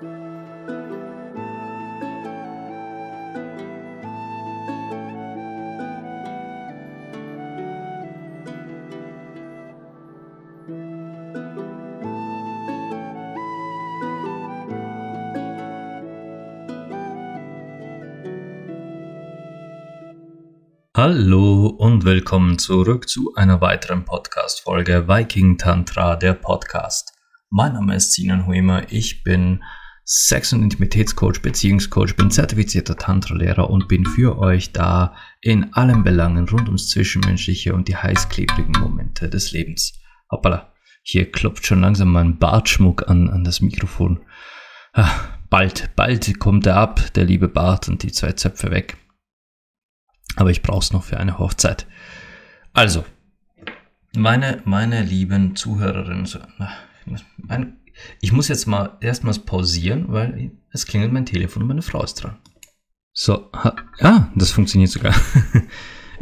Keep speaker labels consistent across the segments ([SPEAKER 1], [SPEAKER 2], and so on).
[SPEAKER 1] Hallo und willkommen zurück zu einer weiteren Podcast-Folge Viking Tantra, der Podcast. Mein Name ist Sinan Huemer, ich bin Sex- und Intimitätscoach, Beziehungscoach, bin zertifizierter Tantra-Lehrer und bin für euch da in allen Belangen rund ums Zwischenmenschliche und die heißklebrigen Momente des Lebens. Hoppala, hier klopft schon langsam mein Bartschmuck an, an das Mikrofon. Ach, bald, bald kommt er ab, der liebe Bart und die zwei Zöpfe weg. Aber ich brauche es noch für eine Hochzeit. Also, meine, meine lieben Zuhörerinnen, ich muss jetzt mal erstmals pausieren, weil es klingelt mein Telefon und meine Frau ist dran. So, ja, das funktioniert sogar.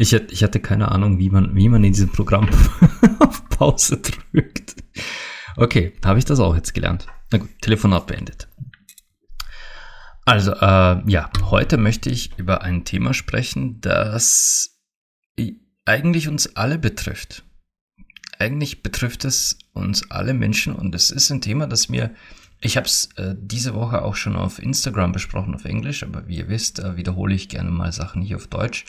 [SPEAKER 1] Ich, ich hatte keine Ahnung, wie man, wie man in diesem Programm auf Pause drückt. Okay, habe ich das auch jetzt gelernt. Na gut, Telefonat beendet. Also, äh, ja, heute möchte ich über ein Thema sprechen, das eigentlich uns alle betrifft. Eigentlich betrifft es uns alle Menschen und es ist ein Thema, das mir, ich habe es äh, diese Woche auch schon auf Instagram besprochen auf Englisch, aber wie ihr wisst, äh, wiederhole ich gerne mal Sachen hier auf Deutsch,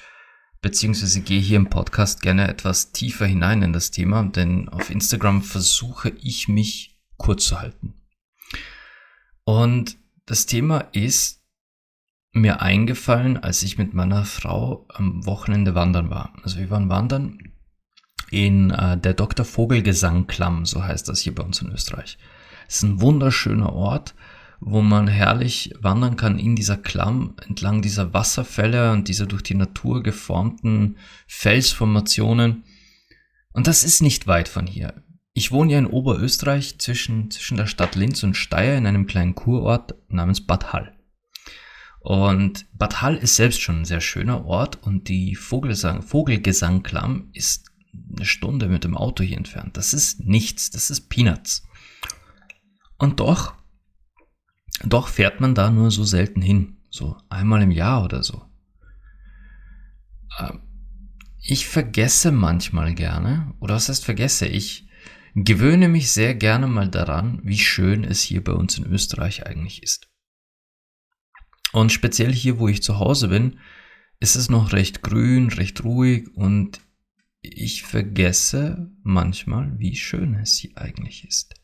[SPEAKER 1] beziehungsweise gehe hier im Podcast gerne etwas tiefer hinein in das Thema, denn auf Instagram versuche ich mich kurz zu halten. Und das Thema ist mir eingefallen, als ich mit meiner Frau am Wochenende wandern war. Also wir waren wandern in äh, der Dr. Vogelgesang Klamm, so heißt das hier bei uns in Österreich. Es ist ein wunderschöner Ort, wo man herrlich wandern kann in dieser Klamm entlang dieser Wasserfälle und dieser durch die Natur geformten Felsformationen. Und das ist nicht weit von hier. Ich wohne ja in Oberösterreich zwischen, zwischen der Stadt Linz und Steyr in einem kleinen Kurort namens Bad Hall. Und Bad Hall ist selbst schon ein sehr schöner Ort und die Vogelsang, Vogelgesangklamm ist eine Stunde mit dem Auto hier entfernt. Das ist nichts, das ist Peanuts. Und doch, doch fährt man da nur so selten hin. So einmal im Jahr oder so. Ähm, ich vergesse manchmal gerne, oder was heißt vergesse? Ich gewöhne mich sehr gerne mal daran, wie schön es hier bei uns in Österreich eigentlich ist. Und speziell hier, wo ich zu Hause bin, ist es noch recht grün, recht ruhig und ich vergesse manchmal, wie schön es hier eigentlich ist.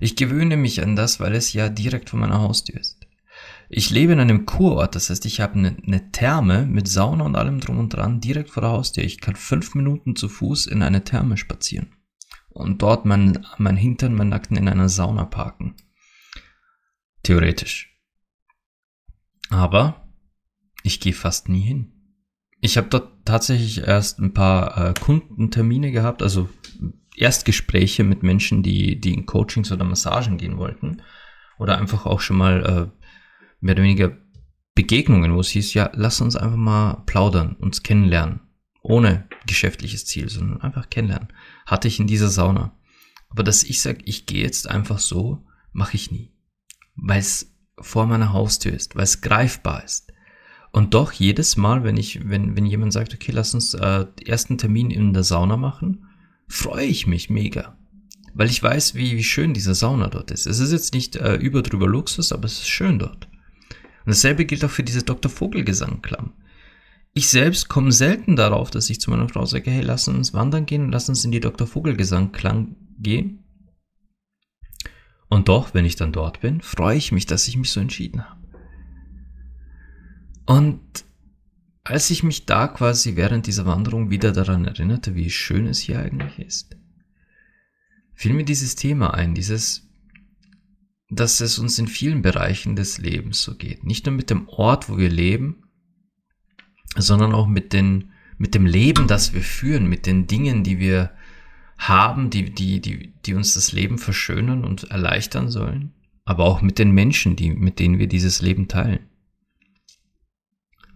[SPEAKER 1] Ich gewöhne mich an das, weil es ja direkt vor meiner Haustür ist. Ich lebe in einem Kurort, das heißt, ich habe eine, eine Therme mit Sauna und allem drum und dran direkt vor der Haustür. Ich kann fünf Minuten zu Fuß in eine Therme spazieren und dort mein, mein Hintern, mein Nacken in einer Sauna parken. Theoretisch. Aber ich gehe fast nie hin. Ich habe dort tatsächlich erst ein paar äh, Kundentermine gehabt, also Erstgespräche mit Menschen, die, die in Coachings oder Massagen gehen wollten. Oder einfach auch schon mal äh, mehr oder weniger Begegnungen, wo es hieß, ja, lass uns einfach mal plaudern, uns kennenlernen. Ohne geschäftliches Ziel, sondern einfach kennenlernen. Hatte ich in dieser Sauna. Aber dass ich sage, ich gehe jetzt einfach so, mache ich nie. Weil es vor meiner Haustür ist, weil es greifbar ist. Und doch jedes Mal, wenn ich, wenn, wenn jemand sagt, okay, lass uns äh, ersten Termin in der Sauna machen, freue ich mich mega. Weil ich weiß, wie, wie schön diese Sauna dort ist. Es ist jetzt nicht äh, über drüber Luxus, aber es ist schön dort. Und dasselbe gilt auch für diese Dr. Vogelgesangklamm. Ich selbst komme selten darauf, dass ich zu meiner Frau sage, hey, lass uns wandern gehen, lass uns in die Dr. Vogelgesangklang gehen. Und doch, wenn ich dann dort bin, freue ich mich, dass ich mich so entschieden habe. Und als ich mich da quasi während dieser Wanderung wieder daran erinnerte, wie schön es hier eigentlich ist, fiel mir dieses Thema ein, dieses, dass es uns in vielen Bereichen des Lebens so geht. Nicht nur mit dem Ort, wo wir leben, sondern auch mit, den, mit dem Leben, das wir führen, mit den Dingen, die wir haben, die, die, die, die uns das Leben verschönern und erleichtern sollen, aber auch mit den Menschen, die, mit denen wir dieses Leben teilen.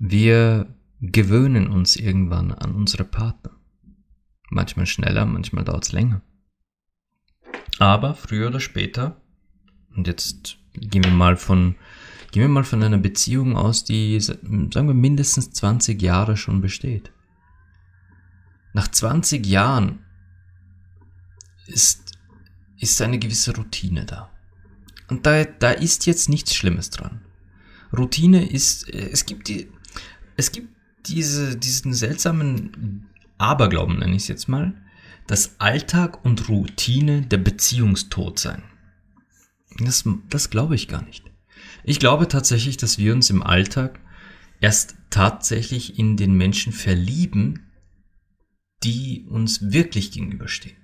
[SPEAKER 1] Wir gewöhnen uns irgendwann an unsere Partner. Manchmal schneller, manchmal dauert es länger. Aber früher oder später, und jetzt Gehen wir mal von, gehen wir mal von einer Beziehung aus, die, sagen wir, mindestens 20 Jahre schon besteht. Nach 20 Jahren ist, ist eine gewisse Routine da. Und da, da ist jetzt nichts Schlimmes dran. Routine ist, es gibt die, es gibt diese, diesen seltsamen Aberglauben, nenne ich es jetzt mal, dass Alltag und Routine der Beziehungstod sein. Das, das glaube ich gar nicht. Ich glaube tatsächlich, dass wir uns im Alltag erst tatsächlich in den Menschen verlieben, die uns wirklich gegenüberstehen.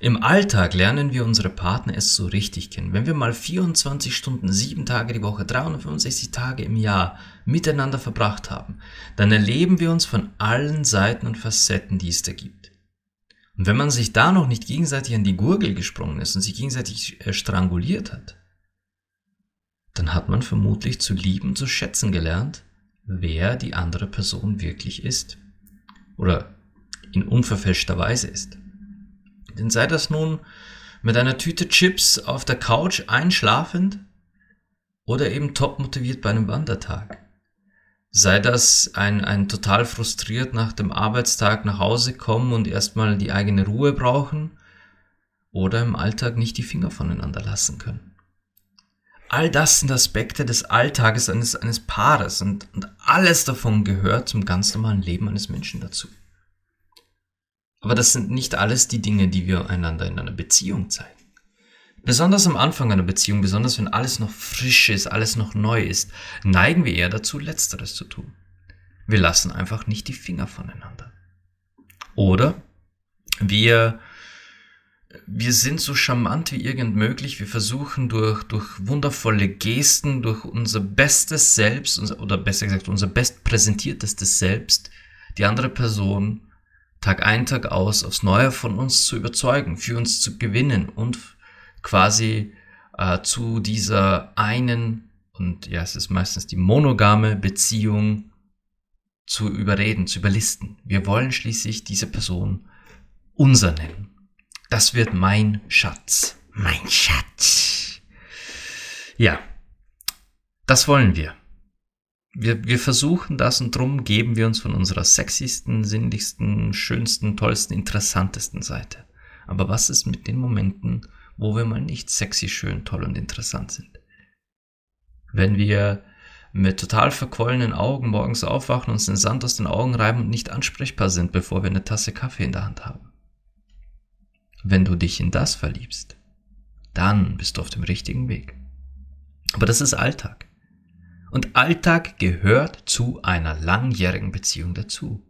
[SPEAKER 1] Im Alltag lernen wir unsere Partner erst so richtig kennen. Wenn wir mal 24 Stunden, 7 Tage die Woche, 365 Tage im Jahr miteinander verbracht haben, dann erleben wir uns von allen Seiten und Facetten, die es da gibt. Und wenn man sich da noch nicht gegenseitig an die Gurgel gesprungen ist und sich gegenseitig äh, stranguliert hat, dann hat man vermutlich zu lieben, zu schätzen gelernt, wer die andere Person wirklich ist. Oder in unverfälschter Weise ist. Denn sei das nun mit einer Tüte Chips auf der Couch einschlafend oder eben top motiviert bei einem Wandertag. Sei das ein, ein total frustriert nach dem Arbeitstag nach Hause kommen und erstmal die eigene Ruhe brauchen oder im Alltag nicht die Finger voneinander lassen können. All das sind Aspekte des Alltages eines, eines Paares und, und alles davon gehört zum ganz normalen Leben eines Menschen dazu. Aber das sind nicht alles die Dinge, die wir einander in einer Beziehung zeigen. Besonders am Anfang einer Beziehung, besonders wenn alles noch frisch ist, alles noch neu ist, neigen wir eher dazu, letzteres zu tun. Wir lassen einfach nicht die Finger voneinander. Oder wir, wir sind so charmant wie irgend möglich. Wir versuchen durch, durch wundervolle Gesten, durch unser bestes Selbst, oder besser gesagt unser bestpräsentiertestes Selbst, die andere Person Tag ein, Tag aus aufs Neue von uns zu überzeugen, für uns zu gewinnen und quasi äh, zu dieser einen, und ja, es ist meistens die monogame Beziehung zu überreden, zu überlisten. Wir wollen schließlich diese Person unser nennen. Das wird mein Schatz. Mein Schatz. Ja, das wollen wir wir, wir versuchen das und drum geben wir uns von unserer sexiesten, sinnlichsten, schönsten, tollsten, interessantesten Seite. Aber was ist mit den Momenten, wo wir mal nicht sexy, schön, toll und interessant sind? Wenn wir mit total verquollenen Augen morgens aufwachen, uns den Sand aus den Augen reiben und nicht ansprechbar sind, bevor wir eine Tasse Kaffee in der Hand haben. Wenn du dich in das verliebst, dann bist du auf dem richtigen Weg. Aber das ist Alltag. Und Alltag gehört zu einer langjährigen Beziehung dazu.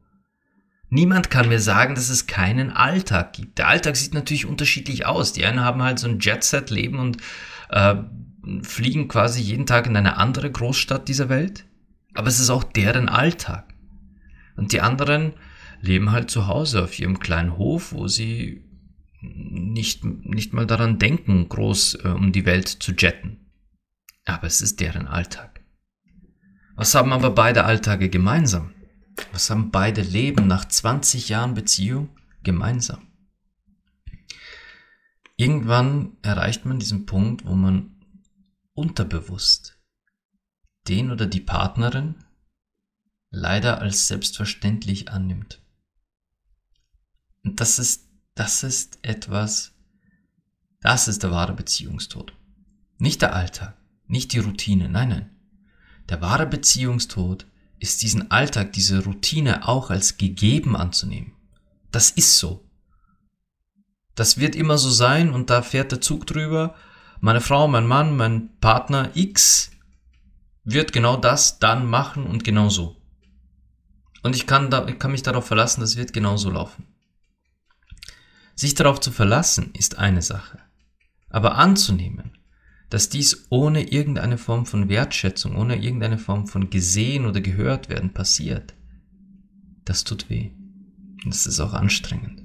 [SPEAKER 1] Niemand kann mir sagen, dass es keinen Alltag gibt. Der Alltag sieht natürlich unterschiedlich aus. Die einen haben halt so ein Jet-Set-Leben und äh, fliegen quasi jeden Tag in eine andere Großstadt dieser Welt. Aber es ist auch deren Alltag. Und die anderen leben halt zu Hause auf ihrem kleinen Hof, wo sie nicht, nicht mal daran denken, groß äh, um die Welt zu jetten. Aber es ist deren Alltag. Was haben aber beide Alltage gemeinsam? Was haben beide Leben nach 20 Jahren Beziehung gemeinsam? Irgendwann erreicht man diesen Punkt, wo man unterbewusst den oder die Partnerin leider als selbstverständlich annimmt. Und das ist, das ist etwas, das ist der wahre Beziehungstod. Nicht der Alltag, nicht die Routine, nein, nein. Der wahre Beziehungstod ist diesen Alltag, diese Routine auch als gegeben anzunehmen. Das ist so. Das wird immer so sein und da fährt der Zug drüber. Meine Frau, mein Mann, mein Partner X wird genau das dann machen und genau so. Und ich kann, da, ich kann mich darauf verlassen, das wird genau so laufen. Sich darauf zu verlassen ist eine Sache. Aber anzunehmen, dass dies ohne irgendeine Form von Wertschätzung, ohne irgendeine Form von gesehen oder gehört werden passiert, das tut weh. Und das ist auch anstrengend.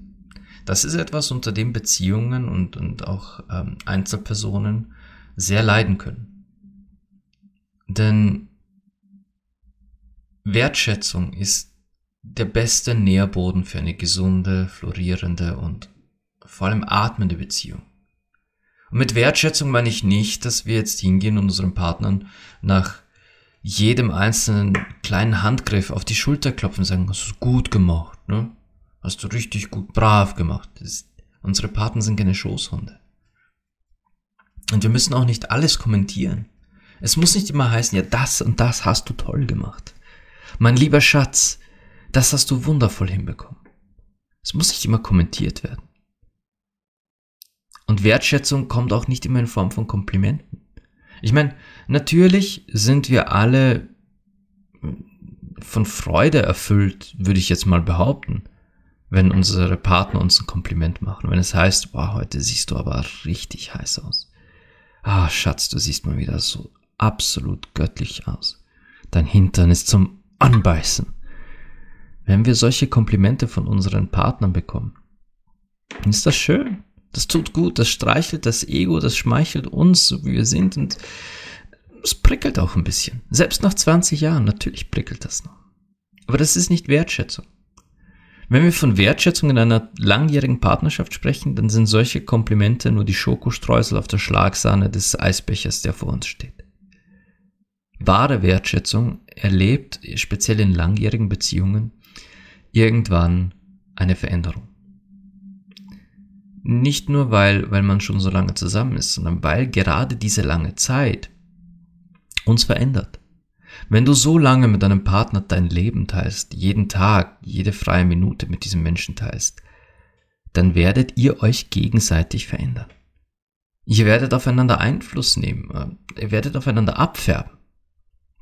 [SPEAKER 1] Das ist etwas, unter dem Beziehungen und, und auch ähm, Einzelpersonen sehr leiden können. Denn Wertschätzung ist der beste Nährboden für eine gesunde, florierende und vor allem atmende Beziehung. Und mit Wertschätzung meine ich nicht, dass wir jetzt hingehen und unseren Partnern nach jedem einzelnen kleinen Handgriff auf die Schulter klopfen und sagen, hast du gut gemacht, ne? Hast du richtig gut, brav gemacht. Das, unsere Partner sind keine Schoßhunde. Und wir müssen auch nicht alles kommentieren. Es muss nicht immer heißen, ja, das und das hast du toll gemacht. Mein lieber Schatz, das hast du wundervoll hinbekommen. Es muss nicht immer kommentiert werden. Und Wertschätzung kommt auch nicht immer in Form von Komplimenten. Ich meine, natürlich sind wir alle von Freude erfüllt, würde ich jetzt mal behaupten, wenn unsere Partner uns ein Kompliment machen. Wenn es heißt, wow, heute siehst du aber richtig heiß aus. Ah, Schatz, du siehst mal wieder so absolut göttlich aus. Dein Hintern ist zum Anbeißen. Wenn wir solche Komplimente von unseren Partnern bekommen, ist das schön. Das tut gut, das streichelt das Ego, das schmeichelt uns, so wie wir sind und es prickelt auch ein bisschen. Selbst nach 20 Jahren, natürlich prickelt das noch. Aber das ist nicht Wertschätzung. Wenn wir von Wertschätzung in einer langjährigen Partnerschaft sprechen, dann sind solche Komplimente nur die Schokostreusel auf der Schlagsahne des Eisbechers, der vor uns steht. Wahre Wertschätzung erlebt, speziell in langjährigen Beziehungen, irgendwann eine Veränderung. Nicht nur, weil, weil man schon so lange zusammen ist, sondern weil gerade diese lange Zeit uns verändert. Wenn du so lange mit deinem Partner dein Leben teilst, jeden Tag, jede freie Minute mit diesem Menschen teilst, dann werdet ihr euch gegenseitig verändern. Ihr werdet aufeinander Einfluss nehmen, ihr werdet aufeinander abfärben.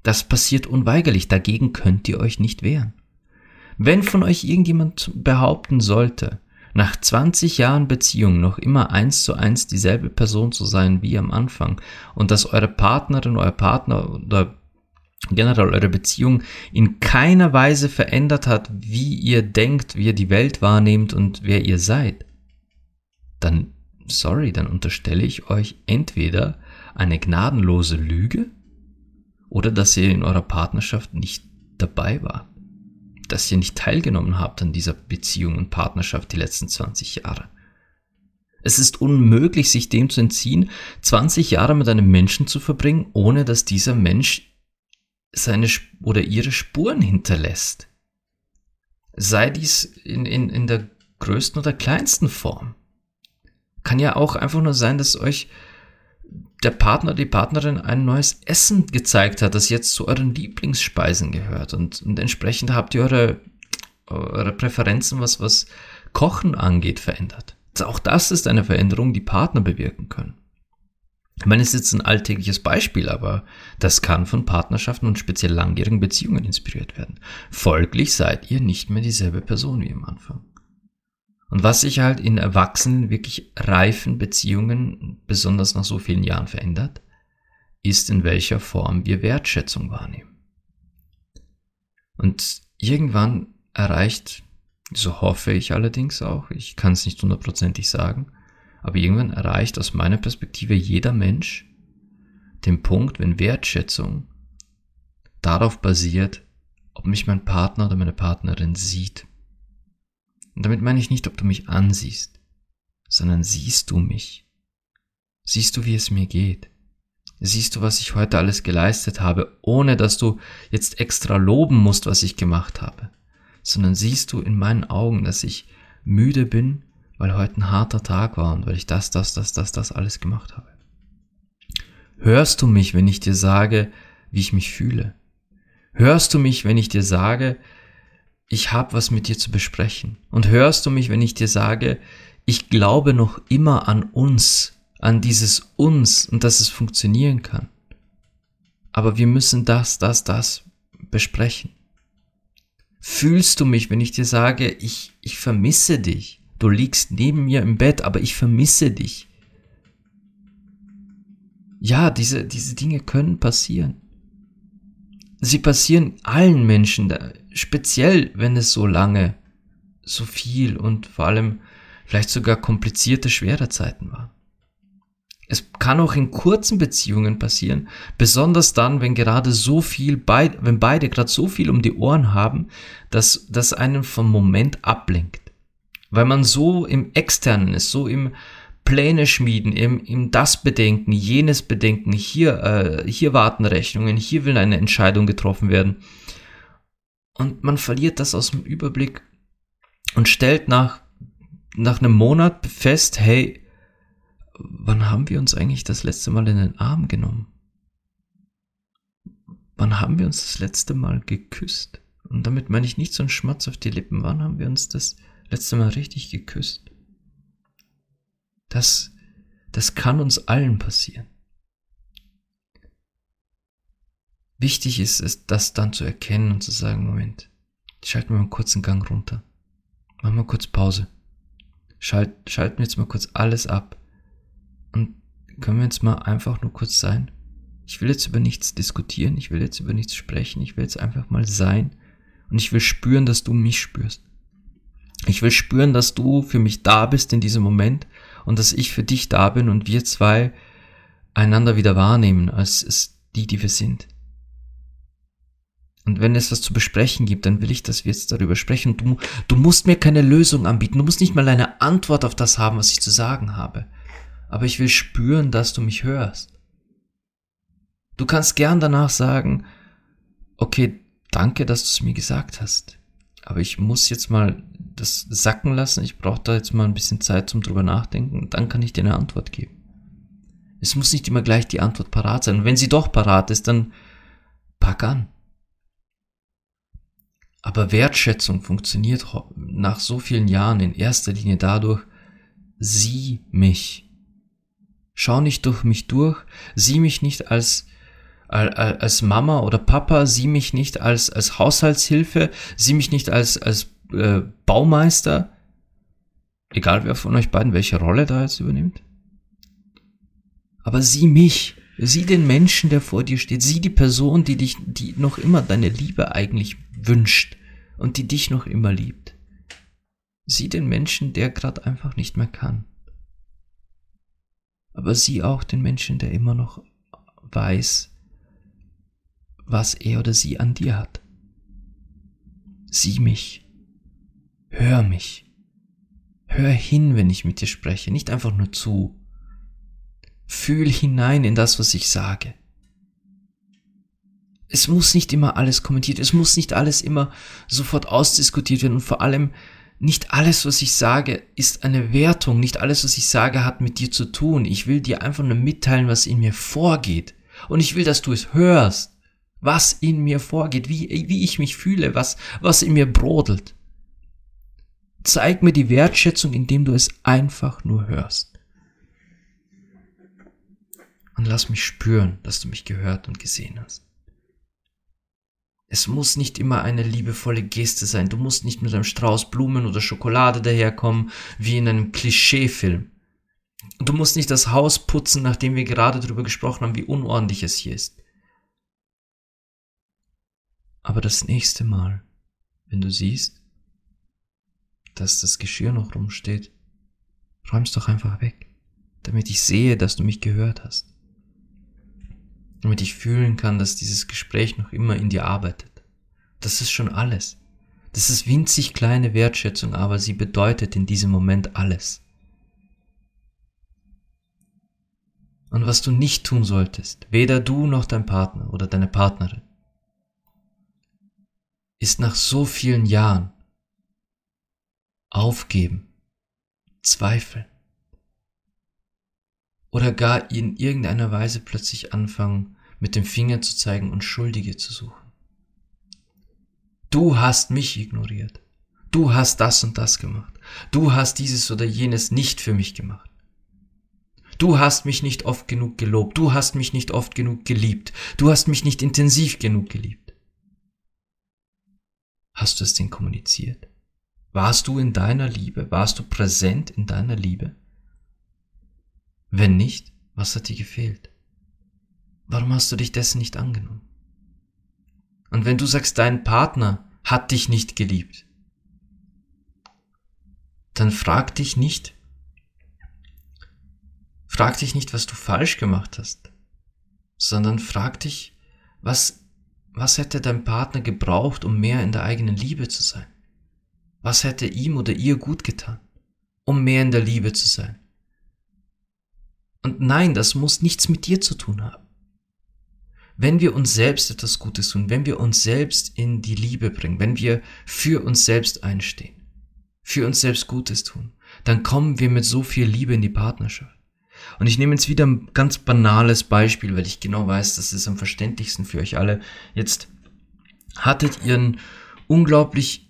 [SPEAKER 1] Das passiert unweigerlich, dagegen könnt ihr euch nicht wehren. Wenn von euch irgendjemand behaupten sollte, nach 20 Jahren Beziehung noch immer eins zu eins dieselbe Person zu sein wie am Anfang. Und dass eure Partnerin, euer Partner oder generell eure Beziehung in keiner Weise verändert hat, wie ihr denkt, wie ihr die Welt wahrnehmt und wer ihr seid, dann, sorry, dann unterstelle ich euch entweder eine gnadenlose Lüge oder dass ihr in eurer Partnerschaft nicht dabei wart dass ihr nicht teilgenommen habt an dieser Beziehung und Partnerschaft die letzten 20 Jahre. Es ist unmöglich, sich dem zu entziehen, 20 Jahre mit einem Menschen zu verbringen, ohne dass dieser Mensch seine oder ihre Spuren hinterlässt. Sei dies in, in, in der größten oder kleinsten Form. Kann ja auch einfach nur sein, dass euch der Partner, die Partnerin ein neues Essen gezeigt hat, das jetzt zu euren Lieblingsspeisen gehört. Und, und entsprechend habt ihr eure, eure Präferenzen, was, was Kochen angeht, verändert. Also auch das ist eine Veränderung, die Partner bewirken können. Ich meine, es ist jetzt ein alltägliches Beispiel, aber das kann von Partnerschaften und speziell langjährigen Beziehungen inspiriert werden. Folglich seid ihr nicht mehr dieselbe Person wie am Anfang. Und was sich halt in erwachsenen, wirklich reifen Beziehungen, besonders nach so vielen Jahren verändert, ist in welcher Form wir Wertschätzung wahrnehmen. Und irgendwann erreicht, so hoffe ich allerdings auch, ich kann es nicht hundertprozentig sagen, aber irgendwann erreicht aus meiner Perspektive jeder Mensch den Punkt, wenn Wertschätzung darauf basiert, ob mich mein Partner oder meine Partnerin sieht und damit meine ich nicht, ob du mich ansiehst, sondern siehst du mich? Siehst du, wie es mir geht? Siehst du, was ich heute alles geleistet habe, ohne dass du jetzt extra loben musst, was ich gemacht habe, sondern siehst du in meinen Augen, dass ich müde bin, weil heute ein harter Tag war und weil ich das, das, das, das, das alles gemacht habe. Hörst du mich, wenn ich dir sage, wie ich mich fühle? Hörst du mich, wenn ich dir sage, ich habe was mit dir zu besprechen. Und hörst du mich, wenn ich dir sage, ich glaube noch immer an uns, an dieses uns und dass es funktionieren kann. Aber wir müssen das, das, das besprechen. Fühlst du mich, wenn ich dir sage, ich, ich vermisse dich? Du liegst neben mir im Bett, aber ich vermisse dich. Ja, diese, diese Dinge können passieren. Sie passieren allen Menschen, speziell wenn es so lange, so viel und vor allem vielleicht sogar komplizierte, schwere Zeiten waren. Es kann auch in kurzen Beziehungen passieren, besonders dann, wenn gerade so viel, beid, wenn beide gerade so viel um die Ohren haben, dass das einen vom Moment ablenkt. Weil man so im Externen ist, so im Pläne schmieden, ihm, ihm das bedenken, jenes bedenken, hier, äh, hier warten Rechnungen, hier will eine Entscheidung getroffen werden. Und man verliert das aus dem Überblick und stellt nach, nach einem Monat fest, hey, wann haben wir uns eigentlich das letzte Mal in den Arm genommen? Wann haben wir uns das letzte Mal geküsst? Und damit meine ich nicht so einen Schmatz auf die Lippen. Wann haben wir uns das letzte Mal richtig geküsst? Das, das kann uns allen passieren. Wichtig ist es, das dann zu erkennen und zu sagen, Moment, schalten wir mal einen Gang runter. Machen wir kurz Pause. Schalt, schalten wir jetzt mal kurz alles ab. Und können wir jetzt mal einfach nur kurz sein? Ich will jetzt über nichts diskutieren, ich will jetzt über nichts sprechen, ich will jetzt einfach mal sein und ich will spüren, dass du mich spürst. Ich will spüren, dass du für mich da bist in diesem Moment und dass ich für dich da bin und wir zwei einander wieder wahrnehmen als die, die wir sind. Und wenn es was zu besprechen gibt, dann will ich, dass wir jetzt darüber sprechen. Du, du musst mir keine Lösung anbieten. Du musst nicht mal eine Antwort auf das haben, was ich zu sagen habe. Aber ich will spüren, dass du mich hörst. Du kannst gern danach sagen, okay, danke, dass du es mir gesagt hast. Aber ich muss jetzt mal das sacken lassen. Ich brauche da jetzt mal ein bisschen Zeit zum drüber nachdenken. Dann kann ich dir eine Antwort geben. Es muss nicht immer gleich die Antwort parat sein. Und wenn sie doch parat ist, dann pack an. Aber Wertschätzung funktioniert nach so vielen Jahren in erster Linie dadurch, sieh mich. Schau nicht durch mich durch, sieh mich nicht als als Mama oder Papa, sieh mich nicht als, als Haushaltshilfe, sieh mich nicht als, als äh, Baumeister, egal wer von euch beiden welche Rolle da jetzt übernimmt. Aber sieh mich, sieh den Menschen, der vor dir steht, sieh die Person, die dich, die noch immer deine Liebe eigentlich wünscht und die dich noch immer liebt. Sieh den Menschen, der gerade einfach nicht mehr kann. Aber sieh auch den Menschen, der immer noch weiß, was er oder sie an dir hat. Sieh mich. Hör mich. Hör hin, wenn ich mit dir spreche, nicht einfach nur zu. Fühl hinein in das, was ich sage. Es muss nicht immer alles kommentiert, es muss nicht alles immer sofort ausdiskutiert werden und vor allem nicht alles, was ich sage, ist eine Wertung, nicht alles, was ich sage, hat mit dir zu tun. Ich will dir einfach nur mitteilen, was in mir vorgeht. Und ich will, dass du es hörst was in mir vorgeht, wie, wie ich mich fühle, was, was in mir brodelt. Zeig mir die Wertschätzung, indem du es einfach nur hörst. Und lass mich spüren, dass du mich gehört und gesehen hast. Es muss nicht immer eine liebevolle Geste sein. Du musst nicht mit einem Strauß Blumen oder Schokolade daherkommen, wie in einem Klischeefilm. Du musst nicht das Haus putzen, nachdem wir gerade darüber gesprochen haben, wie unordentlich es hier ist. Aber das nächste Mal, wenn du siehst, dass das Geschirr noch rumsteht, räum's doch einfach weg, damit ich sehe, dass du mich gehört hast. Damit ich fühlen kann, dass dieses Gespräch noch immer in dir arbeitet. Das ist schon alles. Das ist winzig kleine Wertschätzung, aber sie bedeutet in diesem Moment alles. Und was du nicht tun solltest, weder du noch dein Partner oder deine Partnerin, ist nach so vielen Jahren aufgeben, zweifeln oder gar in irgendeiner Weise plötzlich anfangen, mit dem Finger zu zeigen und Schuldige zu suchen. Du hast mich ignoriert. Du hast das und das gemacht. Du hast dieses oder jenes nicht für mich gemacht. Du hast mich nicht oft genug gelobt. Du hast mich nicht oft genug geliebt. Du hast mich nicht intensiv genug geliebt. Hast du es denn kommuniziert? Warst du in deiner Liebe? Warst du präsent in deiner Liebe? Wenn nicht, was hat dir gefehlt? Warum hast du dich dessen nicht angenommen? Und wenn du sagst, dein Partner hat dich nicht geliebt, dann frag dich nicht, frag dich nicht, was du falsch gemacht hast, sondern frag dich, was was hätte dein Partner gebraucht, um mehr in der eigenen Liebe zu sein? Was hätte ihm oder ihr gut getan, um mehr in der Liebe zu sein? Und nein, das muss nichts mit dir zu tun haben. Wenn wir uns selbst etwas Gutes tun, wenn wir uns selbst in die Liebe bringen, wenn wir für uns selbst einstehen, für uns selbst Gutes tun, dann kommen wir mit so viel Liebe in die Partnerschaft. Und ich nehme jetzt wieder ein ganz banales Beispiel, weil ich genau weiß, das ist am verständlichsten für euch alle. Jetzt hattet ihr einen unglaublich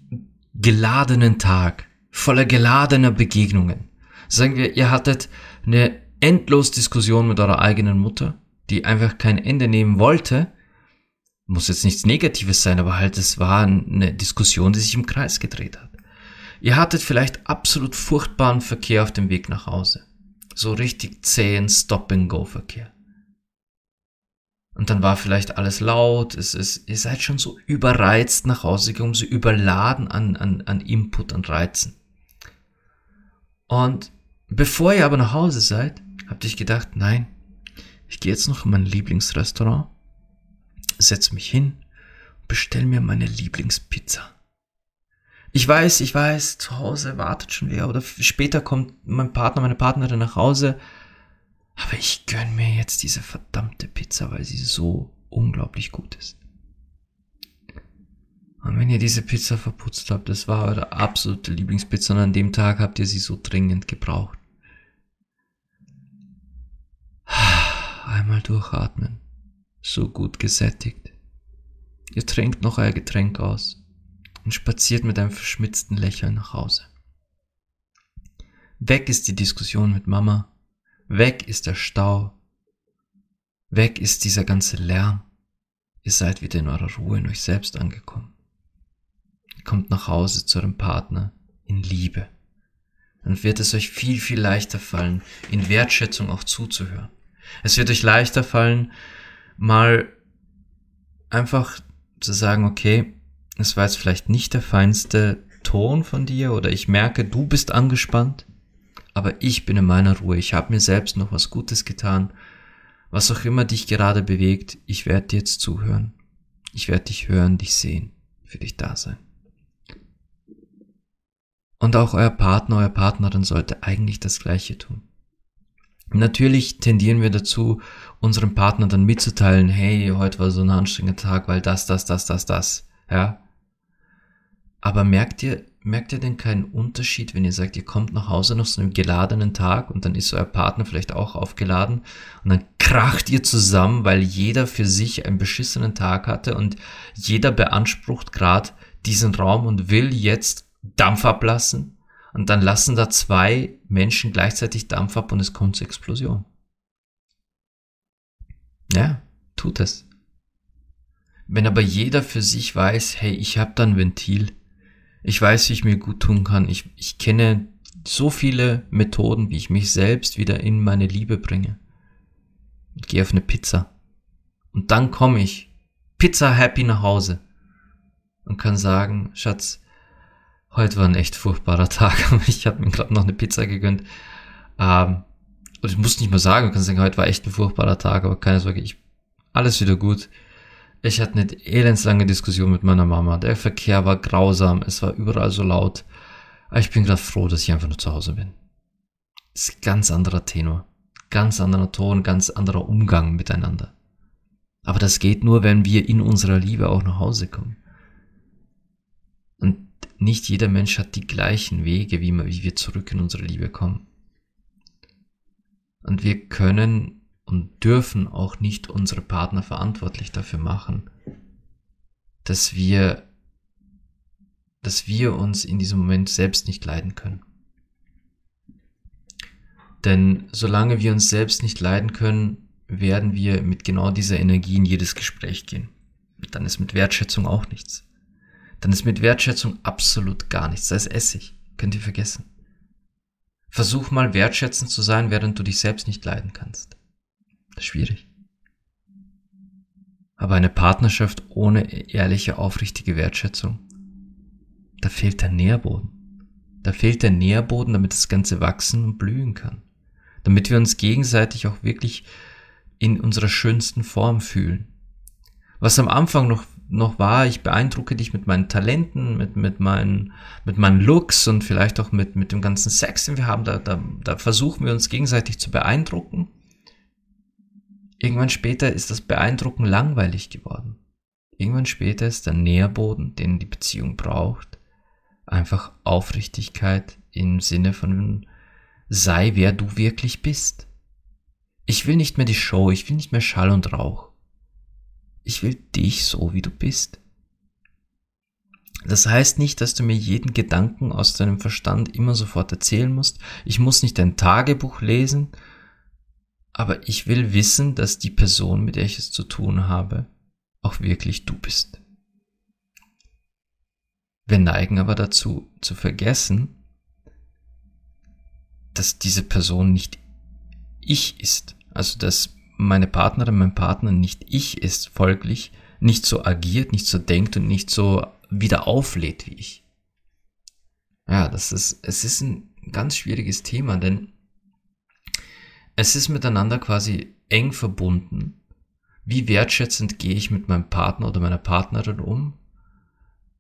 [SPEAKER 1] geladenen Tag, voller geladener Begegnungen. Sagen wir, ihr hattet eine endlos Diskussion mit eurer eigenen Mutter, die einfach kein Ende nehmen wollte. Muss jetzt nichts Negatives sein, aber halt, es war eine Diskussion, die sich im Kreis gedreht hat. Ihr hattet vielleicht absolut furchtbaren Verkehr auf dem Weg nach Hause. So richtig zähen Stop-and-Go-Verkehr. Und dann war vielleicht alles laut, es ist, ihr seid schon so überreizt nach Hause gekommen, so überladen an, an, an Input, an Reizen. Und bevor ihr aber nach Hause seid, habt ihr gedacht, nein, ich gehe jetzt noch in mein Lieblingsrestaurant, setze mich hin und bestell mir meine Lieblingspizza. Ich weiß, ich weiß, zu Hause wartet schon wer oder später kommt mein Partner, meine Partnerin nach Hause. Aber ich gönn mir jetzt diese verdammte Pizza, weil sie so unglaublich gut ist. Und wenn ihr diese Pizza verputzt habt, das war eure absolute Lieblingspizza und an dem Tag habt ihr sie so dringend gebraucht. Einmal durchatmen. So gut gesättigt. Ihr trinkt noch euer Getränk aus und spaziert mit einem verschmitzten Lächeln nach Hause. Weg ist die Diskussion mit Mama, weg ist der Stau, weg ist dieser ganze Lärm. Ihr seid wieder in eurer Ruhe in euch selbst angekommen. Ihr kommt nach Hause zu eurem Partner in Liebe. Dann wird es euch viel, viel leichter fallen, in Wertschätzung auch zuzuhören. Es wird euch leichter fallen, mal einfach zu sagen, okay, es war jetzt vielleicht nicht der feinste Ton von dir oder ich merke, du bist angespannt, aber ich bin in meiner Ruhe, ich habe mir selbst noch was Gutes getan. Was auch immer dich gerade bewegt, ich werde dir jetzt zuhören. Ich werde dich hören, dich sehen, für dich da sein. Und auch euer Partner, euer Partnerin sollte eigentlich das Gleiche tun. Natürlich tendieren wir dazu, unserem Partner dann mitzuteilen, hey, heute war so ein anstrengender Tag, weil das, das, das, das, das, ja. Aber merkt ihr, merkt ihr denn keinen Unterschied, wenn ihr sagt, ihr kommt nach Hause nach so einem geladenen Tag und dann ist euer Partner vielleicht auch aufgeladen und dann kracht ihr zusammen, weil jeder für sich einen beschissenen Tag hatte und jeder beansprucht gerade diesen Raum und will jetzt Dampf ablassen und dann lassen da zwei Menschen gleichzeitig Dampf ab und es kommt zur Explosion. Ja, tut es. Wenn aber jeder für sich weiß, hey, ich habe da ein Ventil, ich weiß, wie ich mir gut tun kann, ich, ich kenne so viele Methoden, wie ich mich selbst wieder in meine Liebe bringe. Und gehe auf eine Pizza. Und dann komme ich Pizza happy nach Hause und kann sagen, Schatz, Heute war ein echt furchtbarer Tag. Ich habe mir gerade noch eine Pizza gegönnt. Ähm, und ich muss nicht mal sagen, ich kann sagen, heute war echt ein furchtbarer Tag, aber keine Sorge, ich, alles wieder gut. Ich hatte eine elendslange Diskussion mit meiner Mama. Der Verkehr war grausam, es war überall so laut. Aber ich bin gerade froh, dass ich einfach nur zu Hause bin. Das ist ein ganz anderer Tenor, ganz anderer Ton, ganz anderer Umgang miteinander. Aber das geht nur, wenn wir in unserer Liebe auch nach Hause kommen. Nicht jeder Mensch hat die gleichen Wege, wie, wie wir zurück in unsere Liebe kommen. Und wir können und dürfen auch nicht unsere Partner verantwortlich dafür machen, dass wir, dass wir uns in diesem Moment selbst nicht leiden können. Denn solange wir uns selbst nicht leiden können, werden wir mit genau dieser Energie in jedes Gespräch gehen. Dann ist mit Wertschätzung auch nichts dann ist mit Wertschätzung absolut gar nichts. Da ist Essig. Könnt ihr vergessen. Versuch mal wertschätzend zu sein, während du dich selbst nicht leiden kannst. Das ist schwierig. Aber eine Partnerschaft ohne ehrliche, aufrichtige Wertschätzung, da fehlt der Nährboden. Da fehlt der Nährboden, damit das Ganze wachsen und blühen kann. Damit wir uns gegenseitig auch wirklich in unserer schönsten Form fühlen. Was am Anfang noch noch war, ich beeindrucke dich mit meinen Talenten, mit, mit, meinen, mit meinen Looks und vielleicht auch mit, mit dem ganzen Sex, den wir haben. Da, da, da versuchen wir uns gegenseitig zu beeindrucken. Irgendwann später ist das Beeindrucken langweilig geworden. Irgendwann später ist der Nährboden, den die Beziehung braucht, einfach Aufrichtigkeit im Sinne von sei wer du wirklich bist. Ich will nicht mehr die Show, ich will nicht mehr Schall und Rauch. Ich will dich so, wie du bist. Das heißt nicht, dass du mir jeden Gedanken aus deinem Verstand immer sofort erzählen musst. Ich muss nicht dein Tagebuch lesen, aber ich will wissen, dass die Person, mit der ich es zu tun habe, auch wirklich du bist. Wir neigen aber dazu zu vergessen, dass diese Person nicht ich ist. Also dass meine Partnerin, mein Partner nicht ich ist, folglich nicht so agiert, nicht so denkt und nicht so wieder auflädt wie ich. Ja, das ist, es ist ein ganz schwieriges Thema, denn es ist miteinander quasi eng verbunden. Wie wertschätzend gehe ich mit meinem Partner oder meiner Partnerin um?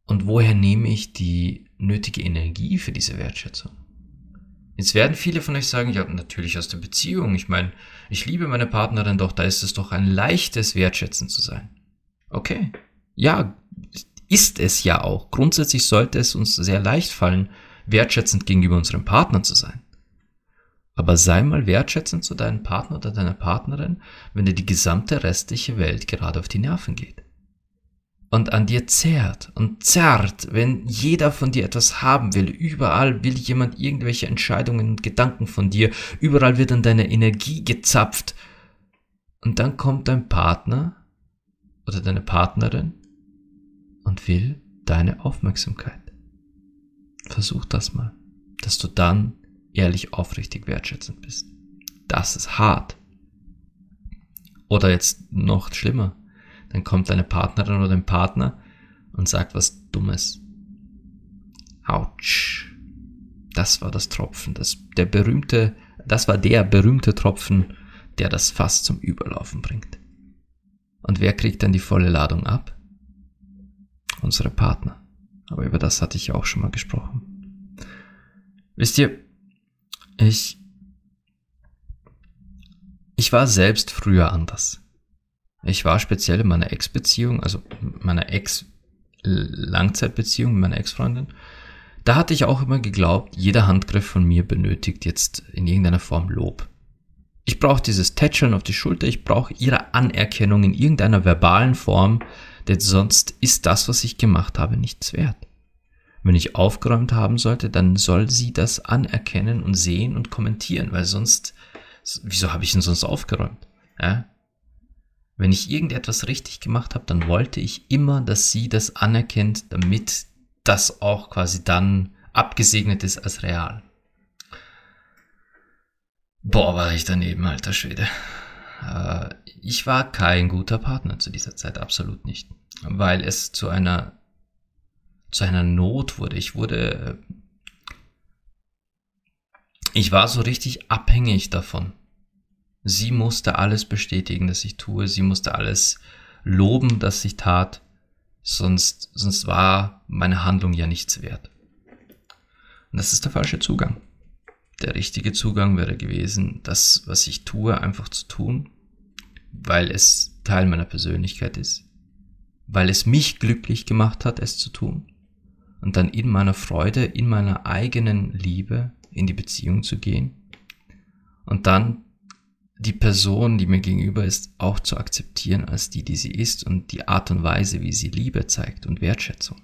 [SPEAKER 1] Und woher nehme ich die nötige Energie für diese Wertschätzung? Jetzt werden viele von euch sagen, ja, natürlich aus der Beziehung. Ich meine, ich liebe meine Partnerin, doch da ist es doch ein leichtes Wertschätzen zu sein. Okay. Ja, ist es ja auch. Grundsätzlich sollte es uns sehr leicht fallen, wertschätzend gegenüber unserem Partner zu sein. Aber sei mal wertschätzend zu deinem Partner oder deiner Partnerin, wenn dir die gesamte restliche Welt gerade auf die Nerven geht. Und an dir zerrt und zerrt, wenn jeder von dir etwas haben will. Überall will jemand irgendwelche Entscheidungen und Gedanken von dir. Überall wird an deine Energie gezapft. Und dann kommt dein Partner oder deine Partnerin und will deine Aufmerksamkeit. Versuch das mal, dass du dann ehrlich aufrichtig wertschätzend bist. Das ist hart. Oder jetzt noch schlimmer, dann kommt deine Partnerin oder dein Partner und sagt was Dummes. Autsch. Das war das Tropfen, das, der berühmte, das war der berühmte Tropfen, der das Fass zum Überlaufen bringt. Und wer kriegt dann die volle Ladung ab? Unsere Partner. Aber über das hatte ich auch schon mal gesprochen. Wisst ihr, ich, ich war selbst früher anders. Ich war speziell in meiner Ex-Beziehung, also meiner Ex-Langzeitbeziehung mit meiner Ex-Freundin, da hatte ich auch immer geglaubt, jeder Handgriff von mir benötigt jetzt in irgendeiner Form Lob. Ich brauche dieses Tätscheln auf die Schulter, ich brauche ihre Anerkennung in irgendeiner verbalen Form, denn sonst ist das, was ich gemacht habe, nichts wert. Wenn ich aufgeräumt haben sollte, dann soll sie das anerkennen und sehen und kommentieren, weil sonst, wieso habe ich denn sonst aufgeräumt? Ja? Wenn ich irgendetwas richtig gemacht habe, dann wollte ich immer, dass sie das anerkennt, damit das auch quasi dann abgesegnet ist als real. Boah, war ich daneben, alter Schwede. Äh, ich war kein guter Partner zu dieser Zeit, absolut nicht. Weil es zu einer, zu einer Not wurde. Ich wurde, ich war so richtig abhängig davon. Sie musste alles bestätigen, dass ich tue. Sie musste alles loben, dass ich tat. Sonst, sonst war meine Handlung ja nichts wert. Und das ist der falsche Zugang. Der richtige Zugang wäre gewesen, das, was ich tue, einfach zu tun, weil es Teil meiner Persönlichkeit ist, weil es mich glücklich gemacht hat, es zu tun, und dann in meiner Freude, in meiner eigenen Liebe in die Beziehung zu gehen und dann die Person, die mir gegenüber ist, auch zu akzeptieren als die, die sie ist und die Art und Weise, wie sie Liebe zeigt und Wertschätzung.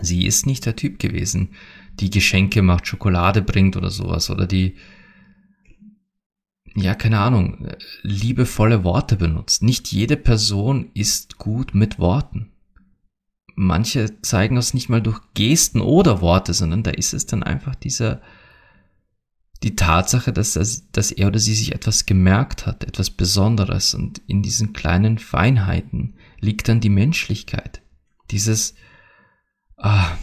[SPEAKER 1] Sie ist nicht der Typ gewesen, die Geschenke macht, Schokolade bringt oder sowas oder die, ja, keine Ahnung, liebevolle Worte benutzt. Nicht jede Person ist gut mit Worten. Manche zeigen das nicht mal durch Gesten oder Worte, sondern da ist es dann einfach dieser, die Tatsache, dass er, dass er oder sie sich etwas gemerkt hat, etwas Besonderes und in diesen kleinen Feinheiten liegt dann die Menschlichkeit. Dieses, ah,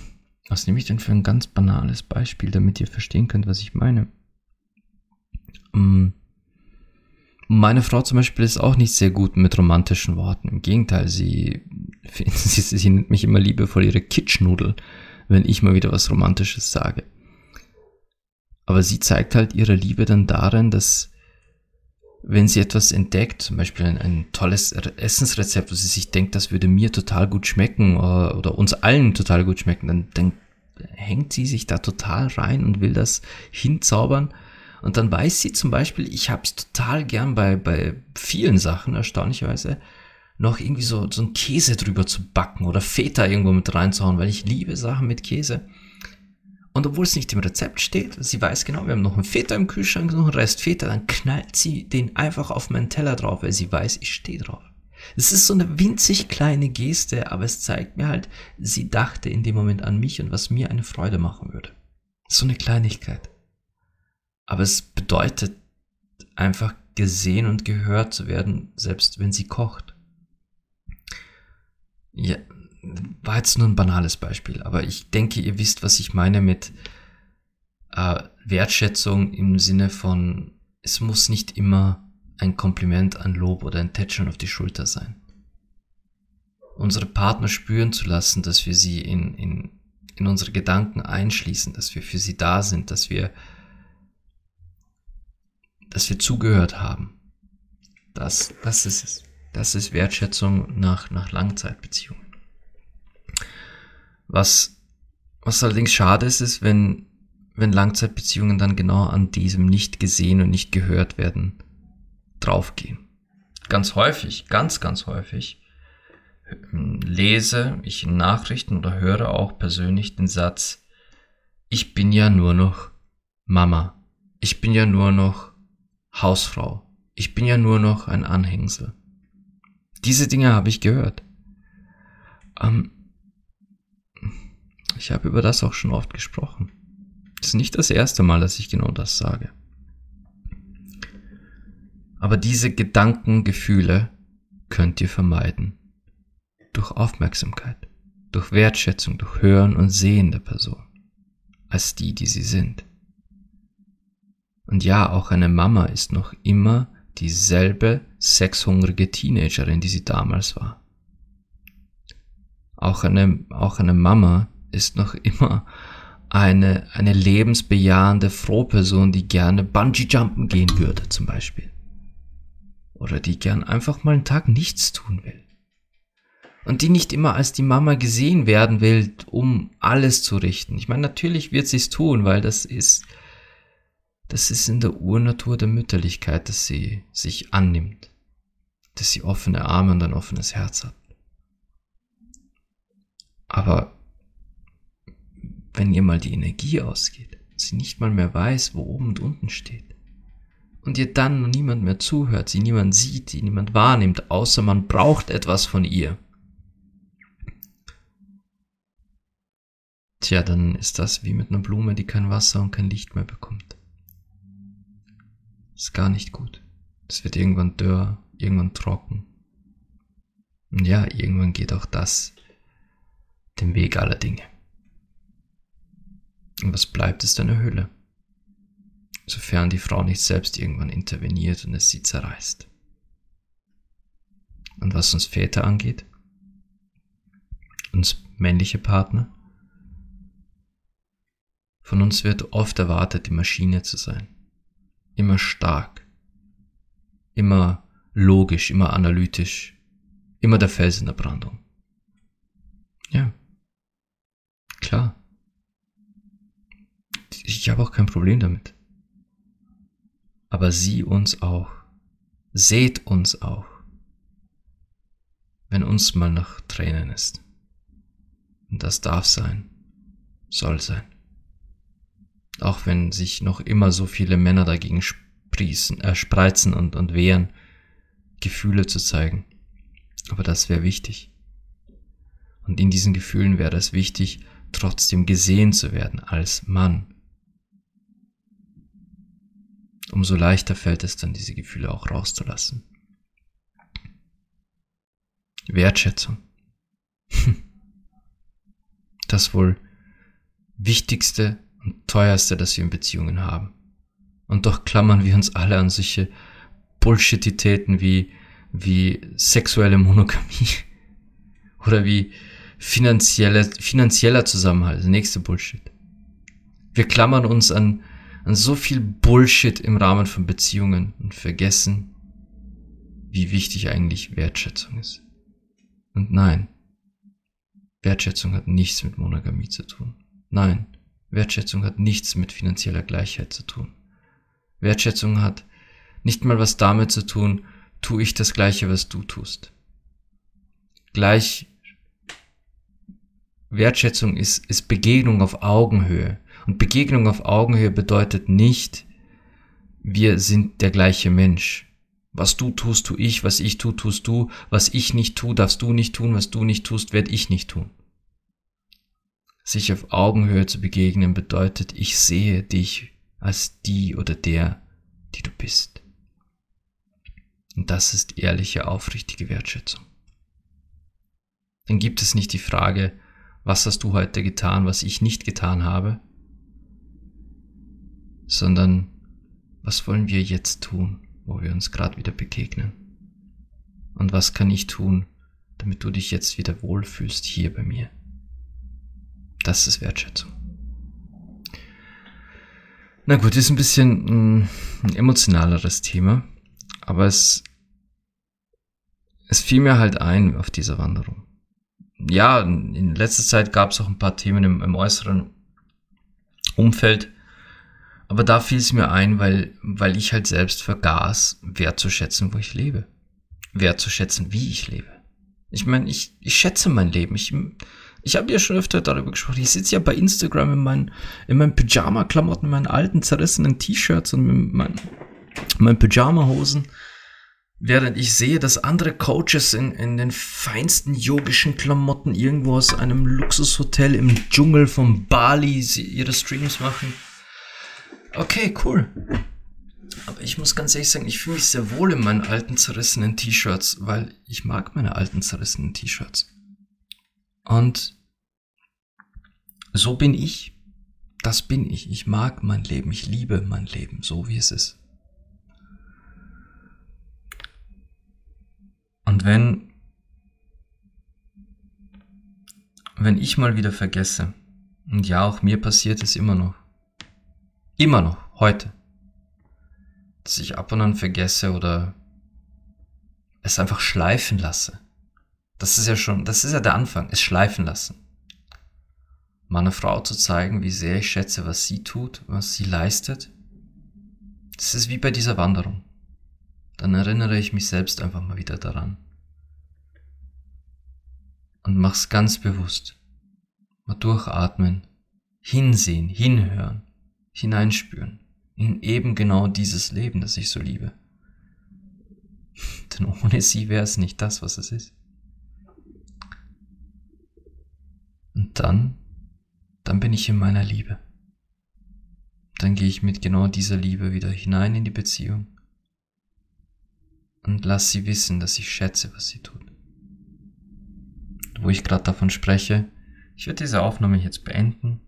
[SPEAKER 1] was nehme ich denn für ein ganz banales Beispiel, damit ihr verstehen könnt, was ich meine? Mm. Meine Frau zum Beispiel ist auch nicht sehr gut mit romantischen Worten. Im Gegenteil, sie, sie, sie nennt mich immer liebevoll ihre Kitschnudel, wenn ich mal wieder was Romantisches sage. Aber sie zeigt halt ihre Liebe dann darin, dass, wenn sie etwas entdeckt, zum Beispiel ein, ein, tolles Essensrezept, wo sie sich denkt, das würde mir total gut schmecken oder, oder uns allen total gut schmecken, dann, dann hängt sie sich da total rein und will das hinzaubern. Und dann weiß sie zum Beispiel, ich habe es total gern bei, bei vielen Sachen, erstaunlicherweise, noch irgendwie so, so einen Käse drüber zu backen oder Feta irgendwo mit reinzuhauen, weil ich liebe Sachen mit Käse. Und obwohl es nicht im Rezept steht, sie weiß genau, wir haben noch einen Feta im Kühlschrank, noch einen Rest Feta, dann knallt sie den einfach auf meinen Teller drauf, weil sie weiß, ich stehe drauf. Es ist so eine winzig kleine Geste, aber es zeigt mir halt, sie dachte in dem Moment an mich und was mir eine Freude machen würde. So eine Kleinigkeit. Aber es bedeutet einfach gesehen und gehört zu werden, selbst wenn sie kocht. Ja, war jetzt nur ein banales Beispiel, aber ich denke, ihr wisst, was ich meine mit äh, Wertschätzung im Sinne von, es muss nicht immer ein Kompliment, ein Lob oder ein Tätscheln auf die Schulter sein. Unsere Partner spüren zu lassen, dass wir sie in, in, in unsere Gedanken einschließen, dass wir für sie da sind, dass wir, dass wir zugehört haben. Das, das ist es. Das ist Wertschätzung nach, nach Langzeitbeziehungen. Was, was allerdings schade ist, ist, wenn, wenn Langzeitbeziehungen dann genau an diesem nicht gesehen und nicht gehört werden draufgehen. Ganz häufig, ganz, ganz häufig lese ich in Nachrichten oder höre auch persönlich den Satz, ich bin ja nur noch Mama, ich bin ja nur noch Hausfrau, ich bin ja nur noch ein Anhängsel. Diese Dinge habe ich gehört. Ähm, ich habe über das auch schon oft gesprochen. Es ist nicht das erste Mal, dass ich genau das sage. Aber diese Gedanken, Gefühle könnt ihr vermeiden. Durch Aufmerksamkeit, durch Wertschätzung, durch Hören und Sehen der Person. Als die, die sie sind. Und ja, auch eine Mama ist noch immer dieselbe sexhungrige Teenagerin, die sie damals war. Auch eine, auch eine Mama ist noch immer eine, eine lebensbejahende Frohperson, die gerne Bungee-Jumpen gehen würde, zum Beispiel. Oder die gern einfach mal einen Tag nichts tun will. Und die nicht immer als die Mama gesehen werden will, um alles zu richten. Ich meine, natürlich wird sie es tun, weil das ist, das ist in der Urnatur der Mütterlichkeit, dass sie sich annimmt. Dass sie offene Arme und ein offenes Herz hat. Aber wenn ihr mal die Energie ausgeht, sie nicht mal mehr weiß, wo oben und unten steht, und ihr dann niemand mehr zuhört, sie niemand sieht, sie niemand wahrnimmt, außer man braucht etwas von ihr, tja, dann ist das wie mit einer Blume, die kein Wasser und kein Licht mehr bekommt. Ist gar nicht gut. Es wird irgendwann dürr, irgendwann trocken. Und ja, irgendwann geht auch das den Weg aller Dinge. Und was bleibt, ist eine Hülle. Sofern die Frau nicht selbst irgendwann interveniert und es sie zerreißt. Und was uns Väter angeht, uns männliche Partner, von uns wird oft erwartet, die Maschine zu sein. Immer stark. Immer logisch, immer analytisch. Immer der Fels in der Brandung. Ja. Ich habe auch kein Problem damit. Aber sieh uns auch. Seht uns auch. Wenn uns mal nach Tränen ist. Und das darf sein. Soll sein. Auch wenn sich noch immer so viele Männer dagegen sprießen, äh, spreizen und, und wehren, Gefühle zu zeigen. Aber das wäre wichtig. Und in diesen Gefühlen wäre es wichtig, trotzdem gesehen zu werden als Mann, umso leichter fällt es dann, diese Gefühle auch rauszulassen. Wertschätzung. Das wohl wichtigste und teuerste, das wir in Beziehungen haben. Und doch klammern wir uns alle an solche Bullshititäten wie, wie sexuelle Monogamie oder wie finanzielle, finanzieller Zusammenhalt, das nächste Bullshit. Wir klammern uns an an so viel Bullshit im Rahmen von Beziehungen und vergessen, wie wichtig eigentlich Wertschätzung ist. Und nein, Wertschätzung hat nichts mit Monogamie zu tun. Nein, Wertschätzung hat nichts mit finanzieller Gleichheit zu tun. Wertschätzung hat nicht mal was damit zu tun, tue ich das Gleiche, was du tust. Gleich Wertschätzung ist, ist Begegnung auf Augenhöhe. Und Begegnung auf Augenhöhe bedeutet nicht, wir sind der gleiche Mensch. Was du tust, tu ich, was ich tu, tust du, was ich nicht tu, darfst du nicht tun, was du nicht tust, werd ich nicht tun. Sich auf Augenhöhe zu begegnen bedeutet, ich sehe dich als die oder der, die du bist. Und das ist ehrliche, aufrichtige Wertschätzung. Dann gibt es nicht die Frage, was hast du heute getan, was ich nicht getan habe, sondern was wollen wir jetzt tun, wo wir uns gerade wieder begegnen? Und was kann ich tun, damit du dich jetzt wieder wohlfühlst hier bei mir? Das ist Wertschätzung. Na gut, ist ein bisschen ein, ein emotionaleres Thema, aber es, es fiel mir halt ein auf dieser Wanderung. Ja, in letzter Zeit gab es auch ein paar Themen im, im äußeren Umfeld, aber da fiel es mir ein, weil, weil ich halt selbst vergaß, wertzuschätzen, wo ich lebe. Wertzuschätzen, wie ich lebe. Ich meine, ich, ich schätze mein Leben. Ich, ich habe ja schon öfter darüber gesprochen. Ich sitze ja bei Instagram in meinen, in meinen Pyjama-Klamotten, in meinen alten, zerrissenen T-Shirts und in meinen, meinen Pyjama-Hosen. Während ich sehe, dass andere Coaches in, in den feinsten yogischen Klamotten irgendwo aus einem Luxushotel im Dschungel von Bali ihre Streams machen. Okay, cool. Aber ich muss ganz ehrlich sagen, ich fühle mich sehr wohl in meinen alten zerrissenen T-Shirts, weil ich mag meine alten zerrissenen T-Shirts. Und so bin ich. Das bin ich. Ich mag mein Leben. Ich liebe mein Leben, so wie es ist. Und wenn, wenn ich mal wieder vergesse, und ja, auch mir passiert es immer noch, Immer noch, heute. Dass ich ab und an vergesse oder es einfach schleifen lasse. Das ist ja schon, das ist ja der Anfang, es schleifen lassen. Meiner Frau zu zeigen, wie sehr ich schätze, was sie tut, was sie leistet. Das ist wie bei dieser Wanderung. Dann erinnere ich mich selbst einfach mal wieder daran. Und mach's ganz bewusst. Mal durchatmen, hinsehen, hinhören hineinspüren in eben genau dieses Leben, das ich so liebe. Denn ohne sie wäre es nicht das, was es ist. Und dann, dann bin ich in meiner Liebe. Dann gehe ich mit genau dieser Liebe wieder hinein in die Beziehung und lass sie wissen, dass ich schätze, was sie tut. Wo ich gerade davon spreche, ich werde diese Aufnahme jetzt beenden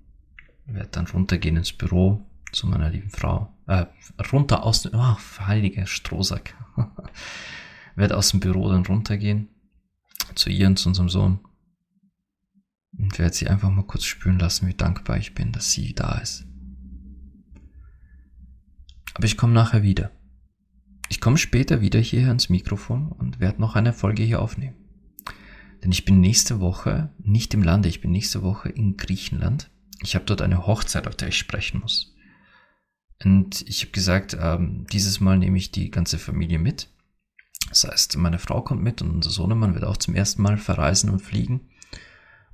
[SPEAKER 1] werde dann runtergehen ins Büro zu meiner lieben Frau. Äh, runter aus dem, oh, heiliger Strohsack. werde aus dem Büro dann runtergehen zu ihr und zu unserem Sohn. Und werde sie einfach mal kurz spüren lassen, wie dankbar ich bin, dass sie da ist. Aber ich komme nachher wieder. Ich komme später wieder hierher ans Mikrofon und werde noch eine Folge hier aufnehmen. Denn ich bin nächste Woche nicht im Lande, ich bin nächste Woche in Griechenland ich habe dort eine Hochzeit, auf der ich sprechen muss. Und ich habe gesagt, ähm, dieses Mal nehme ich die ganze Familie mit. Das heißt, meine Frau kommt mit und unser Sohnemann wird auch zum ersten Mal verreisen und fliegen.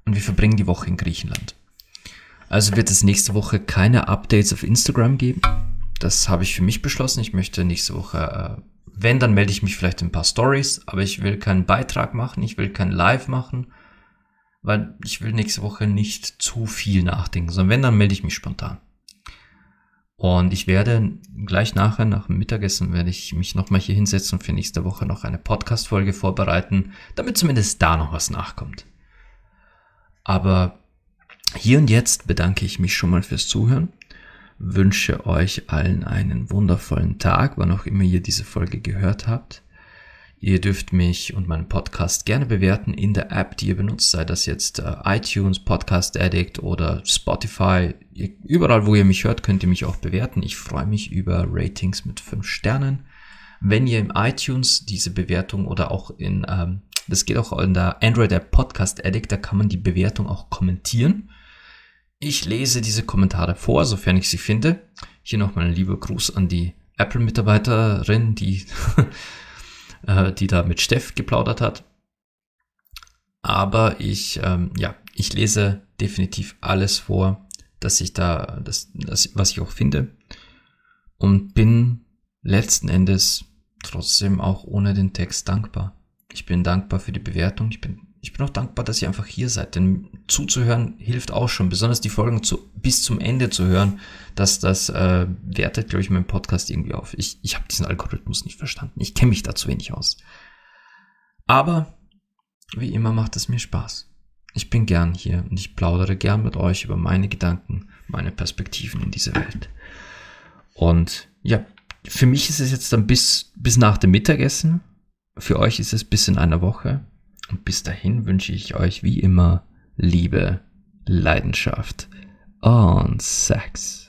[SPEAKER 1] Und wir verbringen die Woche in Griechenland. Also wird es nächste Woche keine Updates auf Instagram geben. Das habe ich für mich beschlossen. Ich möchte nächste Woche, äh, wenn, dann melde ich mich vielleicht in ein paar Stories, aber ich will keinen Beitrag machen, ich will kein Live machen weil ich will nächste Woche nicht zu viel nachdenken, sondern wenn, dann melde ich mich spontan. Und ich werde gleich nachher, nach dem Mittagessen, werde ich mich nochmal hier hinsetzen und für nächste Woche noch eine Podcast-Folge vorbereiten, damit zumindest da noch was nachkommt. Aber hier und jetzt bedanke ich mich schon mal fürs Zuhören, wünsche euch allen einen wundervollen Tag, wann auch immer ihr diese Folge gehört habt. Ihr dürft mich und meinen Podcast gerne bewerten in der App, die ihr benutzt, sei das jetzt äh, iTunes, Podcast Addict oder Spotify. Überall, wo ihr mich hört, könnt ihr mich auch bewerten. Ich freue mich über Ratings mit 5 Sternen. wenn ihr im iTunes diese Bewertung oder auch in, ähm, das geht auch in der Android App Podcast Addict, da kann man die Bewertung auch kommentieren. Ich lese diese Kommentare vor, sofern ich sie finde. Hier nochmal ein lieber Gruß an die Apple-Mitarbeiterin, die, äh, die da mit Steff geplaudert hat. Aber ich, ähm, ja, ich lese definitiv alles vor, dass ich da, das, das, was ich auch finde. Und bin letzten Endes trotzdem auch ohne den Text dankbar. Ich bin dankbar für die Bewertung. Ich bin, ich bin auch dankbar, dass ihr einfach hier seid. Denn zuzuhören hilft auch schon. Besonders die Folgen zu, bis zum Ende zu hören, dass das äh, wertet, glaube ich, meinen Podcast irgendwie auf. Ich, ich habe diesen Algorithmus nicht verstanden. Ich kenne mich da zu wenig aus. Aber wie immer macht es mir Spaß. Ich bin gern hier und ich plaudere gern mit euch über meine Gedanken, meine Perspektiven in dieser Welt. Und ja, für mich ist es jetzt dann bis, bis nach dem Mittagessen. Für euch ist es bis in einer Woche. Und bis dahin wünsche ich euch wie immer Liebe, Leidenschaft und Sex.